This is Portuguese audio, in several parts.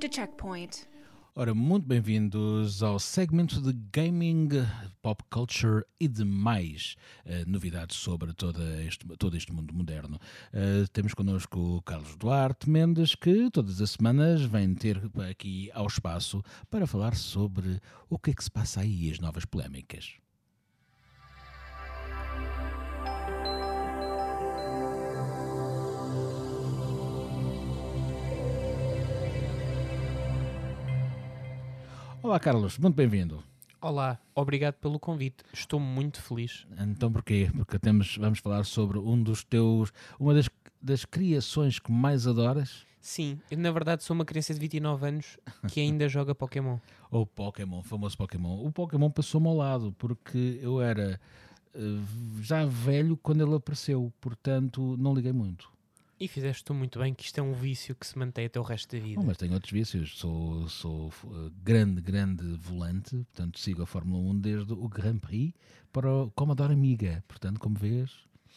checkpoint. Ora, muito bem-vindos ao segmento de gaming, pop culture e demais uh, novidades sobre este, todo este mundo moderno. Uh, temos connosco o Carlos Duarte Mendes, que todas as semanas vem ter aqui ao espaço para falar sobre o que é que se passa aí, as novas polémicas. Olá, Carlos, muito bem-vindo. Olá, obrigado pelo convite. Estou muito feliz. Então porquê? Porque temos, vamos falar sobre um dos teus, uma das, das criações que mais adoras. Sim, eu na verdade sou uma criança de 29 anos que ainda joga Pokémon. O Pokémon, o famoso Pokémon. O Pokémon passou-me ao lado porque eu era uh, já velho quando ele apareceu, portanto não liguei muito. E fizeste tu muito bem que isto é um vício que se mantém até o resto da vida. Bom, mas tenho outros vícios. Sou, sou uh, grande, grande volante, portanto sigo a Fórmula 1 desde o Grand Prix para o Commodore Amiga. Portanto, como vês.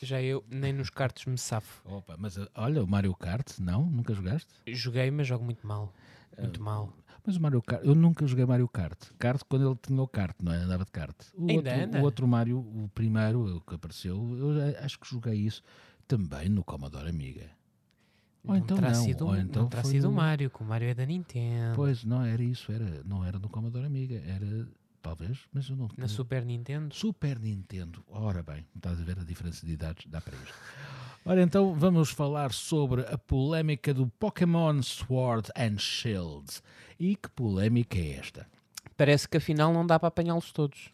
Já eu nem nos karts me safo. Opa, mas uh, olha, o Mario Kart, não? Nunca jogaste? Joguei, mas jogo muito mal. Muito Uh, mal. Mas o Mario Kart, eu nunca joguei Mario Kart. Kart quando ele tinha o kart, não é? Andava de kart. O, Ainda outro, anda? o outro Mario, o primeiro o que apareceu, eu acho que joguei isso também no Commodore Amiga. Ou não então terá não, sido, ou então não terá foi sido o- o Mario, que o Mario é da Nintendo. Pois, não era isso, era, não era no Commodore Amiga, era talvez, mas eu não Na Super Nintendo. Super Nintendo. Ora bem, estás a ver a diferença de idades, dá para isto. Ora então, vamos falar sobre a polémica do Pokémon Sword and Shield. E que polémica é esta? Parece que afinal não dá para apanhá-los todos.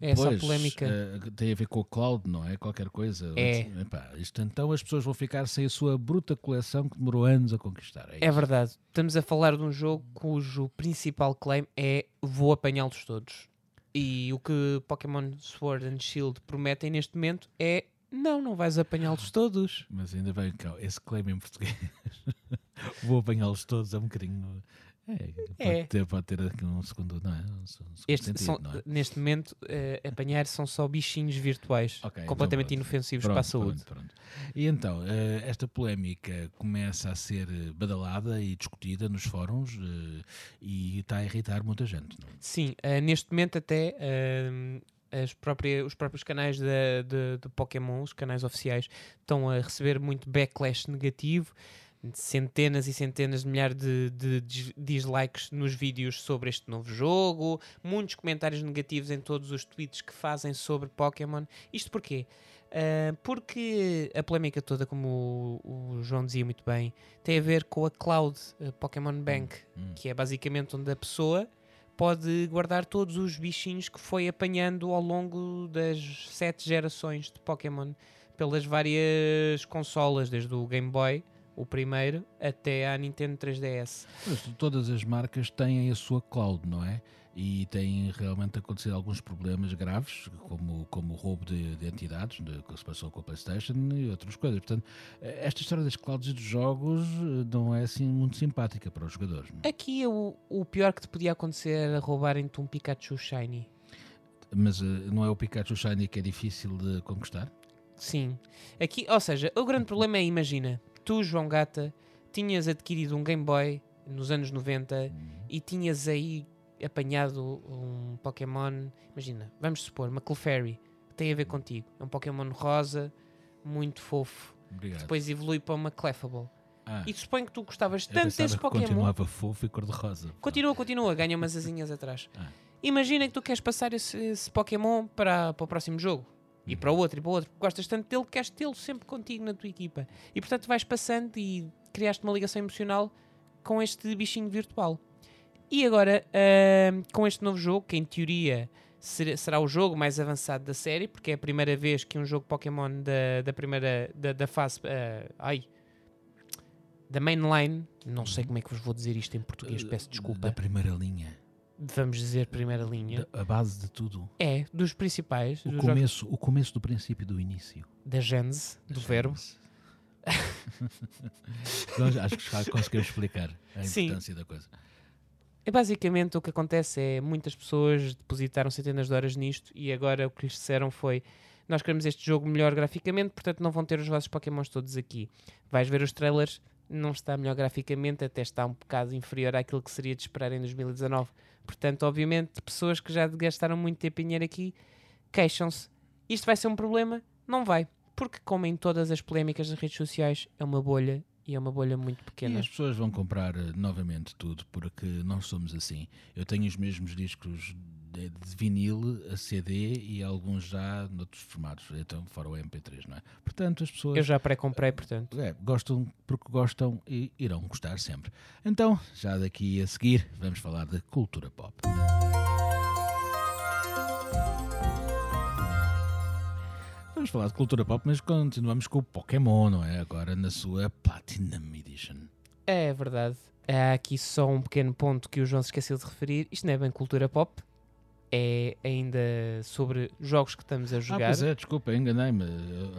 É essa a Pois, polémica. eh, tem a ver com o cloud, não é? Qualquer coisa. É. Epá, isto, então as pessoas vão ficar sem a sua bruta coleção que demorou anos a conquistar. É, É verdade. Estamos a falar de um jogo cujo principal claim é vou apanhá-los todos. E o que Pokémon Sword and Shield prometem neste momento é não, não vais apanhá-los todos. Mas ainda bem que esse claim em português. Vou apanhá-los todos, é um bocadinho. É, pode, É. Ter, pode ter aqui um segundo, não é? Um segundo Este sentido, são- não é? Neste momento, eh, apanhar são só bichinhos virtuais, Ok, completamente então inofensivos Pronto, para a saúde. pronto, pronto. E então, eh, esta polémica começa a ser eh, badalada e discutida nos fóruns eh, e está a irritar muita gente. Não? é? Sim, neste momento até as próprias, os próprios canais da- de, de Pokémon, os canais oficiais, estão a receber muito backlash negativo, centenas e centenas de milhares de, de dis- dislikes nos vídeos sobre este novo jogo, muitos comentários negativos em todos os tweets que fazem sobre Pokémon. Isto porquê? Ah, porque a polémica toda, como o, o João dizia muito bem, tem a ver com a Cloud a Pokémon Bank, Hum. que é basicamente onde a pessoa pode guardar todos os bichinhos que foi apanhando ao longo das sete gerações de Pokémon pelas várias consolas, desde o Game Boy, o primeiro, até à Nintendo 3DS. Pois, todas as marcas têm a sua cloud, não é? E têm realmente acontecido alguns problemas graves, como, como o roubo de, de entidades, de, que se passou com a PlayStation e outras coisas. Portanto, esta história das clouds e dos jogos eh, não é assim muito simpática para os jogadores. não é? Aqui o, o pior que te podia acontecer era roubarem-te um Pikachu Shiny. Mas eh, não é o Pikachu Shiny que é difícil de conquistar? Sim. Aqui, ou seja, o grande problema é, imagina, tu, João Gata, tinhas adquirido um Game Boy nos anos 90 e tinhas aí apanhado um Pokémon, imagina, vamos supor, uma Clefairy, que tem a ver contigo. É um Pokémon rosa, muito fofo. Obrigado. Depois evolui para uma Clefable. ah, E suponho que tu gostavas tanto desse Pokémon. continuava fofo e cor-de-rosa. Continua, continua, ganha umas asinhas atrás. Ah. Imagina que tu queres passar esse, esse Pokémon para, para o próximo jogo. E para o outro, e para o outro. porque Gostas tanto dele que queres tê-lo sempre contigo na tua equipa. E portanto vais passando e criaste uma ligação emocional com este bichinho virtual. E agora, ahm, com este novo jogo, que em teoria ser- será o jogo mais avançado da série, porque é a primeira vez que um jogo Pokémon da, da primeira da, da fase. ah, ai. Da mainline, não sei como é que vos vou dizer isto em português, peço desculpa. Da primeira linha. Vamos dizer primeira linha. Da- a base de tudo. É, dos principais, O dos jogos começo, o começo do princípio do início. da Gênese, do verbo. Nós acho que já conseguimos explicar a Sim. importância da coisa. E basicamente o que acontece é muitas pessoas depositaram centenas de horas nisto e agora o que lhes disseram foi nós queremos este jogo melhor graficamente, portanto não vão ter os vossos Pokémons todos aqui. Vais ver os trailers, não está melhor graficamente, até está um bocado inferior àquilo que seria de esperar em 2019. Portanto, obviamente, pessoas que já gastaram muito tempo em dinheiro aqui queixam-se. Isto vai ser um problema? Não vai. Porque, como em todas as polémicas das redes sociais, é uma bolha e é uma bolha muito E pequena. as pessoas vão comprar eh, novamente tudo porque nós somos assim. Eu tenho os mesmos discos de, de vinil, a CD e alguns já noutros formatos, então fora o MP3, não é? Portanto, as pessoas Eu já pré-comprei, portanto. é, gostam porque gostam e irão gostar sempre. Então, já daqui a seguir, vamos falar de cultura pop. Vamos falar de cultura pop, mas continuamos com o Pokémon, não é? Agora na sua Platinum Edition. É verdade. Há aqui só um pequeno ponto que o João se esqueceu de referir. Isto não é bem cultura pop. É ainda sobre jogos que estamos a Ah, jogar. pois é, desculpa, enganei-me.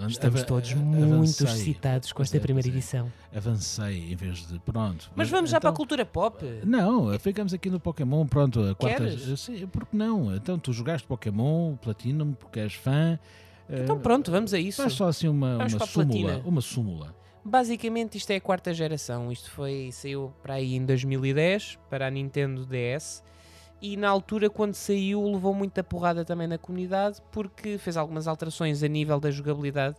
Estamos todos muito avancei. excitados com esta é, primeira é. edição. Avancei em vez de. Pronto. Mas vamos já para a Então- cultura pop. Não, ficamos aqui no Pokémon, pronto, a quarta. Queres? Sim, porque não? Então tu jogaste Pokémon, Platinum, porque és fã. Então eh, pronto, vamos a isso. Faz só assim uma, Vamos uma súmula. Uma súmula. Basicamente isto é a quarta geração. Isto foi saiu para aí em 2010 para a Nintendo DS. E na altura, quando saiu, levou muita porrada também na comunidade porque fez algumas alterações a nível da jogabilidade.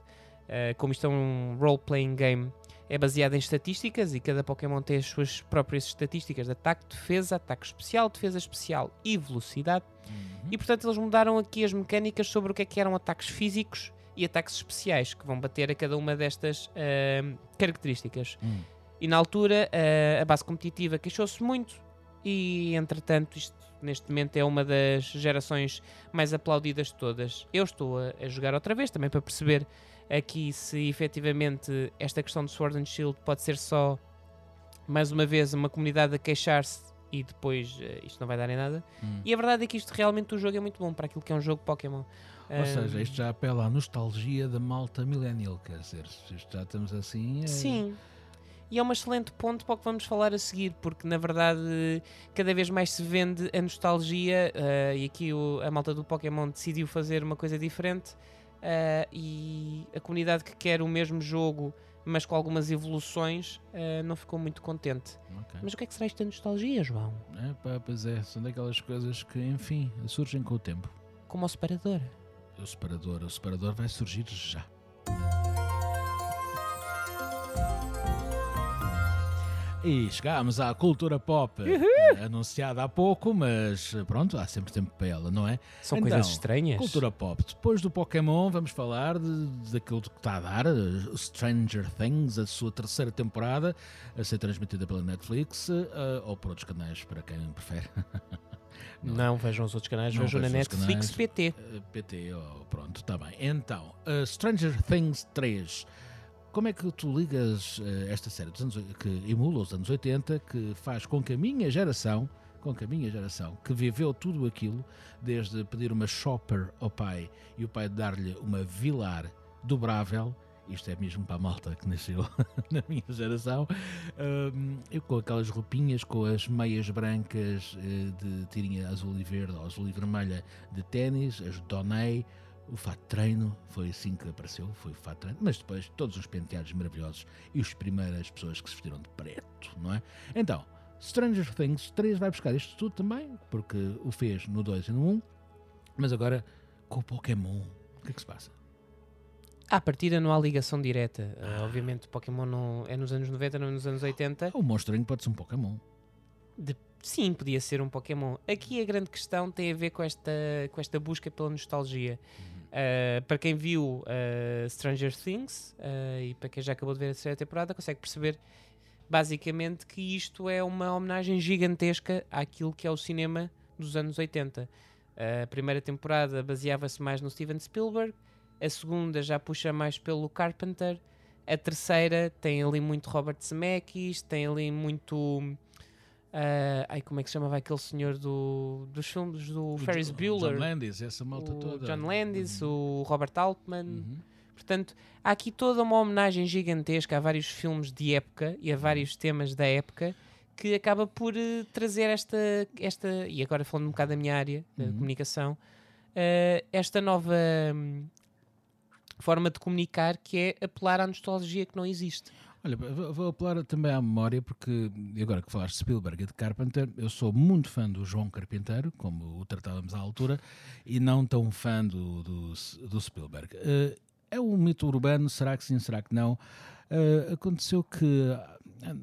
Uh, como isto é um role-playing game, é baseado em estatísticas e cada Pokémon tem as suas próprias estatísticas de ataque, defesa, ataque especial, defesa especial e velocidade. E portanto eles mudaram aqui as mecânicas sobre o que é que eram ataques físicos e ataques especiais que vão bater a cada uma destas ahm, características. Hum. E na altura ah, a base competitiva queixou-se muito e entretanto isto neste momento é uma das gerações mais aplaudidas de todas. Eu estou a, a jogar outra vez também para perceber aqui se efetivamente esta questão do Sword and Shield pode ser só mais uma vez uma comunidade a queixar-se e depois eh, isto não vai dar em nada. Hum. E a verdade é que isto realmente o jogo é muito bom para aquilo que é um jogo Pokémon. Ou seja, isto já apela à nostalgia da malta millennial, quer dizer, já estamos assim. é- Sim. E é um excelente ponto para o que vamos falar a seguir, porque na verdade cada vez mais se vende a nostalgia eh, e aqui o- a malta do Pokémon decidiu fazer uma coisa diferente eh, e a comunidade que quer o mesmo jogo mas com algumas evoluções eh, não ficou muito contente. Ok. Mas o que é que será isto da nostalgia, João? É, pá, pois é, são daquelas coisas que, enfim, surgem com o tempo. Como o separador. O separador, o separador vai surgir já. E chegámos à cultura pop, eh, anunciada há pouco, mas eh, pronto, há sempre tempo para ela, não é? São Então, coisas estranhas. Cultura pop. Depois do Pokémon, vamos falar de, daquilo que está a dar, eh, Stranger Things, a sua terceira temporada, a ser transmitida pela Netflix eh, ou por outros canais, para quem prefere. Não, vejam os outros canais, Não vejam na Netflix canais. PT. Uh, PT, oh, pronto, está bem. Então, uh, Stranger Things 3. Como é que tu ligas uh, esta série dos anos, que emula os anos 80, que faz com que a minha geração, com que a minha geração, que viveu tudo aquilo, desde pedir uma shopper ao pai e o pai dar-lhe uma vilar dobrável, isto é mesmo para a malta que nasceu na minha geração, um, eu com aquelas roupinhas, com as meias brancas eh, de tirinha azul e verde ou azul e vermelha de ténis, as donei, o fato treino, foi assim que apareceu, foi o fato treino, mas depois todos os penteados maravilhosos e as primeiras pessoas que se vestiram de preto, não é? Então, Stranger Things 3 vai buscar isto tudo também, porque o fez no 2 e no 1, mas agora com o Pokémon. O que é que se passa? À partida não há ligação direta. Uh, obviamente o Pokémon não é nos anos 90, não é nos anos 80. O monstrinho pode ser um Pokémon. De- Sim, podia ser um Pokémon. Aqui a grande questão tem a ver com esta, com esta busca pela nostalgia. Uh, para quem viu uh, Stranger Things uh, e para quem já acabou de ver a terceira temporada, consegue perceber basicamente que isto é uma homenagem gigantesca àquilo que é o cinema dos anos 80. A primeira temporada baseava-se mais no Steven Spielberg, a segunda já puxa mais pelo Carpenter, a terceira tem ali muito Robert Zemeckis, tem ali muito. Ah, ai, como é que se chamava aquele senhor do, dos filmes do Ferris Jo- Bueller? John Landis, essa malta o toda. John Landis, Uhum. o Robert Altman. Uhum. Portanto, há aqui toda uma homenagem gigantesca a vários filmes de época e a vários temas da época que acaba por eh, trazer esta, esta, e agora falando um bocado da minha área, da Uhum. comunicação, eh, esta nova hum, forma de comunicar que é apelar à nostalgia que não existe. Olha, vou apelar também à memória, porque agora que falaste de Spielberg e de Carpenter, eu sou muito fã do João Carpinteiro, como o tratávamos à altura, e não tão fã do, do, do Spielberg. Eh, é um mito urbano, será que sim, será que não? Eh, aconteceu que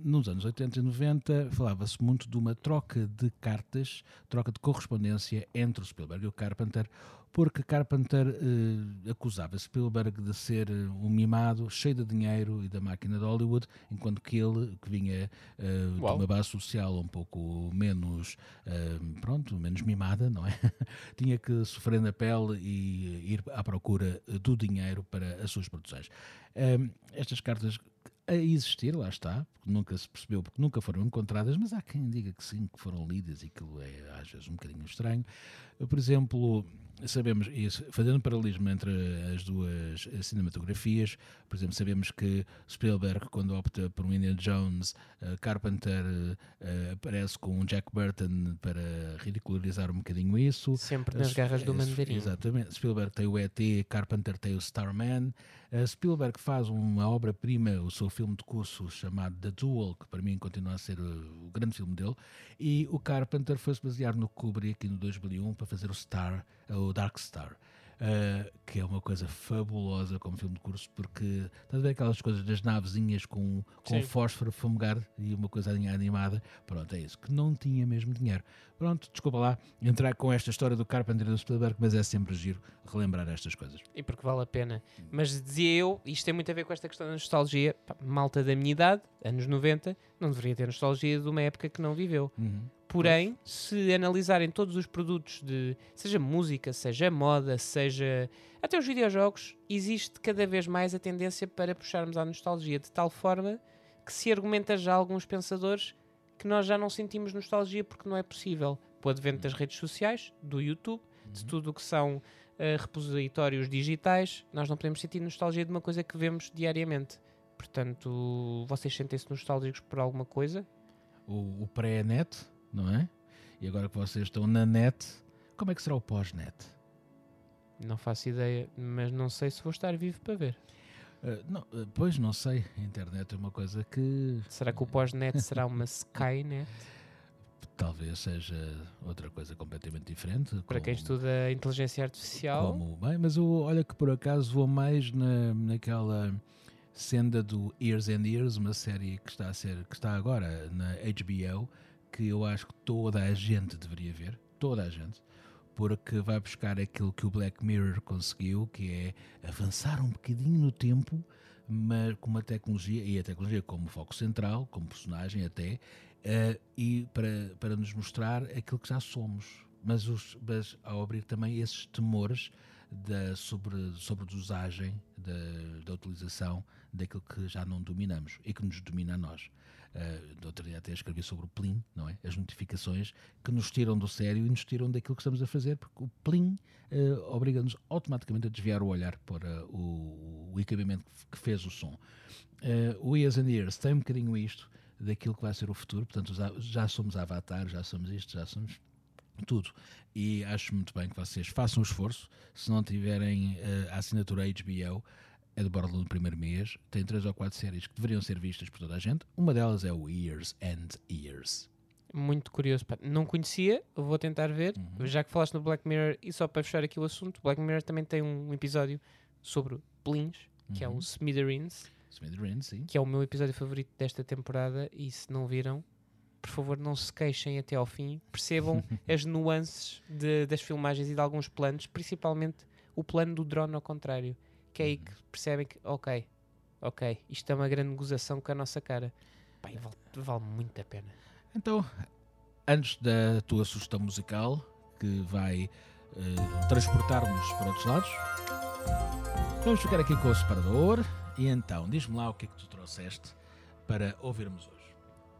nos anos 80 e 90 falava-se muito de uma troca de cartas, troca de correspondência entre o Spielberg e o Carpenter, porque Carpenter eh, acusava Spielberg de ser eh, um mimado, cheio de dinheiro e da máquina de Hollywood, enquanto que ele, que vinha eh, de uma base social um pouco menos, eh, pronto, menos mimada, não é? Tinha que sofrer na pele e ir à procura eh, do dinheiro para as suas produções. Eh, estas cartas a existir, lá está, porque nunca se percebeu, porque nunca foram encontradas, mas há quem diga que sim, que foram lidas e aquilo é às vezes um bocadinho estranho. Por exemplo, sabemos, isso, fazendo um paralelismo entre as duas cinematografias, por exemplo, sabemos que Spielberg, quando opta por um Indiana Jones, eh, Carpenter eh, aparece com um Jack Burton para ridicularizar um bocadinho isso. Sempre nas As- garras do mandarim. Exatamente. Spielberg tem o ET, Carpenter tem o Starman. Uh, Spielberg faz uma obra-prima, o seu filme de curso chamado The Duel, que para mim continua a ser uh, o grande filme dele. E o Carpenter foi-se basear no Kubrick no 2001 para fazer o Star, uh, o Dark Star. Uh, que é uma coisa fabulosa como filme de curso, porque estás a ver aquelas coisas das navezinhas com, com Sim. fósforo a fumegar e uma coisa animada. Pronto, é isso, que não tinha mesmo dinheiro. Pronto, desculpa lá entrar com esta história do Carpenter e do Spielberg, mas é sempre giro relembrar estas coisas. E porque vale a pena. Mas dizia eu, isto tem muito a ver com esta questão da nostalgia, malta da minha idade, anos 90, não deveria ter nostalgia de uma época que não viveu. Porém, se analisarem todos os produtos de seja música, seja moda, seja até os videojogos, existe cada vez mais a tendência para puxarmos à nostalgia de tal forma que se argumenta já alguns pensadores que nós já não sentimos nostalgia porque não é possível. Com o advento das redes sociais, do YouTube, de tudo o que são eh, repositórios digitais, nós não podemos sentir nostalgia de uma coisa que vemos diariamente. Portanto, vocês sentem-se nostálgicos por alguma coisa? O, o pré-net, não é? E agora que vocês estão na net, como é que será o pós-net? Não faço ideia, mas não sei se vou estar vivo para ver. Uh, não, uh, pois não sei, a internet é uma coisa que Será que o pós-net será uma Skynet? talvez seja outra coisa completamente diferente. Para quem estuda a inteligência artificial, Como, bem, mas eu, olha que por acaso vou mais na, naquela senda do Years and Years, uma série que está a ser, que está agora na HBO, que eu acho que toda a gente deveria ver, toda a gente, porque vai buscar aquilo que o Black Mirror conseguiu, que é avançar um bocadinho no tempo, mas com uma tecnologia, e a tecnologia como foco central, como personagem até, eh, e para, para nos mostrar aquilo que já somos. Mas, os, mas ao abrir também esses temores da sobre, sobredosagem da, da utilização daquilo que já não dominamos e que nos domina a nós. Uh, outro dia até escrevi sobre o Plim, não é? As notificações que nos tiram do sério e nos tiram daquilo que estamos a fazer, porque o Plim uh, obriga-nos automaticamente a desviar o olhar para o, o equipamento que fez o som. Uh, o Years and Years tem um bocadinho isto daquilo que vai ser o futuro, portanto já, somos avatar, já somos isto, já somos tudo. E acho muito bem que vocês façam o esforço. Se não tiverem a assinatura HBO, é do Borderlands no primeiro mês. Tem três ou quatro séries que deveriam ser vistas por toda a gente. Uma delas é o Years and Years. muito curioso. pá. Não conhecia, vou tentar ver. Uhum. Já que falaste no Black Mirror, e só para fechar aqui o assunto, Black Mirror também tem um episódio sobre plins, que é Uhum. o Smithereens, Smithereens, sim. que é o meu episódio favorito desta temporada. E se não viram, por favor, não se queixem até ao fim. Percebam as nuances de- das filmagens e de alguns planos, principalmente o plano do drone ao contrário. Que é aí que percebem que, ok, ok, isto é uma grande gozação com a nossa cara. Pá, vale, vale muito a pena. Então, antes da tua sugestão musical, que vai eh, transportar-nos para outros lados, vamos ficar aqui com o separador. E então, diz-me lá o que é que tu trouxeste para ouvirmos hoje.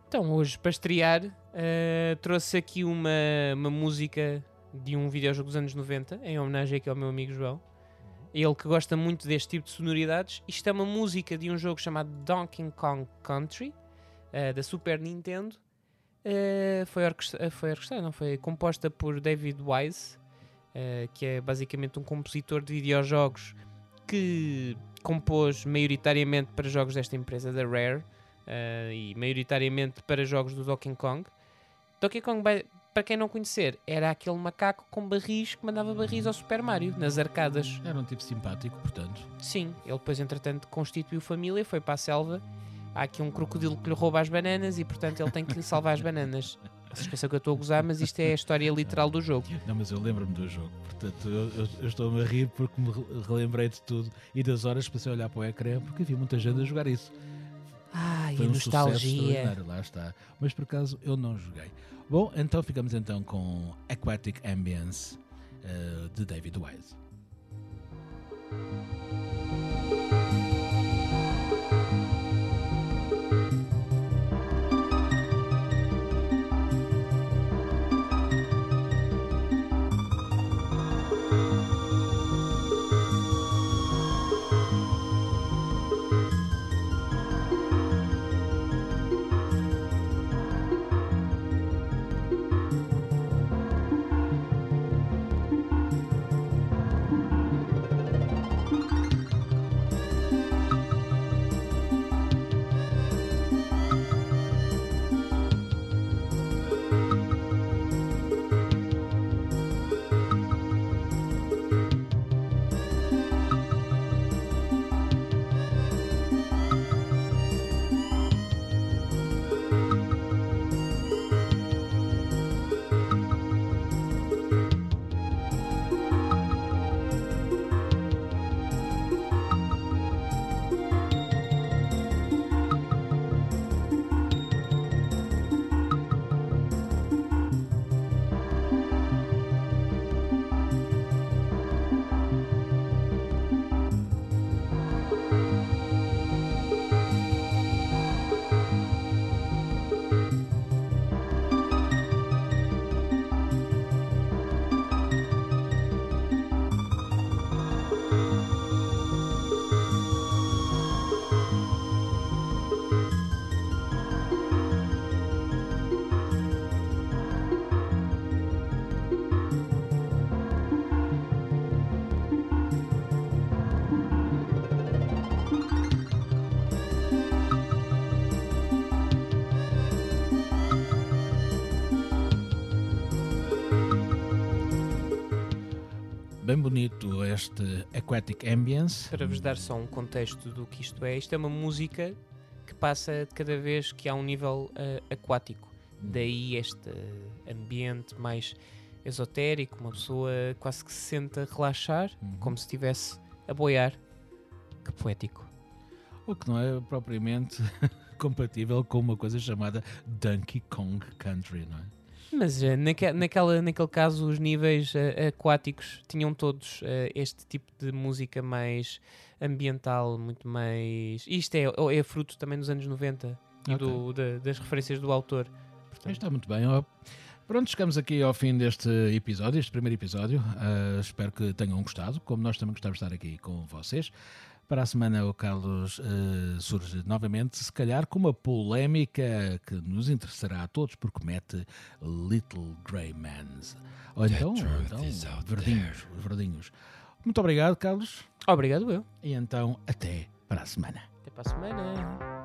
Então, hoje, para estrear, eh, trouxe aqui uma, uma música de um videojogo dos anos 90, em homenagem aqui ao meu amigo João. Ele que gosta muito deste tipo de sonoridades. Isto é uma música de um jogo chamado Donkey Kong Country, eh, da Super Nintendo. Eh, foi, orquestra, foi orquestrada, não, foi composta por David Wise, eh, que é basicamente um compositor de videojogos que compôs maioritariamente para jogos desta empresa, da Rare, uh, e maioritariamente para jogos do Donkey Kong. Donkey Kong, para quem não conhecer, era aquele macaco com barris que mandava barris ao Super Mario, nas arcadas. Era um tipo simpático, portanto. Sim, ele depois, entretanto, constituiu família, foi para a selva. Há aqui um crocodilo que lhe rouba as bananas e, portanto, ele tem que lhe salvar as bananas. Se esqueça que eu estou a gozar, mas isto é a história literal do jogo. Não, mas eu lembro-me do jogo. Portanto, eu, eu, estou-me a rir porque me relembrei de tudo e das horas passei a olhar para o ecrã porque havia muita gente a jogar isso. Ai, Foi a um nostalgia. Lá está. Mas por acaso eu não joguei. Bom, então ficamos então com Aquatic Ambience uh, de David Wise. Bem bonito este Aquatic Ambience. Para vos dar só um contexto do que isto é, isto é uma música que passa de cada vez que há um nível uh, aquático. Daí este ambiente mais esotérico, uma pessoa quase que se senta a relaxar, uhum. como se estivesse a boiar. Que poético. O que não é propriamente compatível com uma coisa chamada Donkey Kong Country, não é? Mas uh, naque, naquela, naquele caso, os níveis uh, aquáticos tinham todos uh, este tipo de música mais ambiental, muito mais. Isto é, é fruto também dos anos 90 e okay. do, da, das referências do autor. Portanto... Está muito bem. Pronto, chegamos aqui ao fim deste episódio, este primeiro episódio. espero que tenham gostado, como nós também gostamos de estar aqui com vocês. Para a semana, o Carlos uh, surge novamente, se calhar com uma polémica que nos interessará a todos, porque mete Little Grey Mans. Ou então, então verdinhos, os verdinhos. Muito obrigado, Carlos. Obrigado, eu. E então, até para a semana. Até para a semana.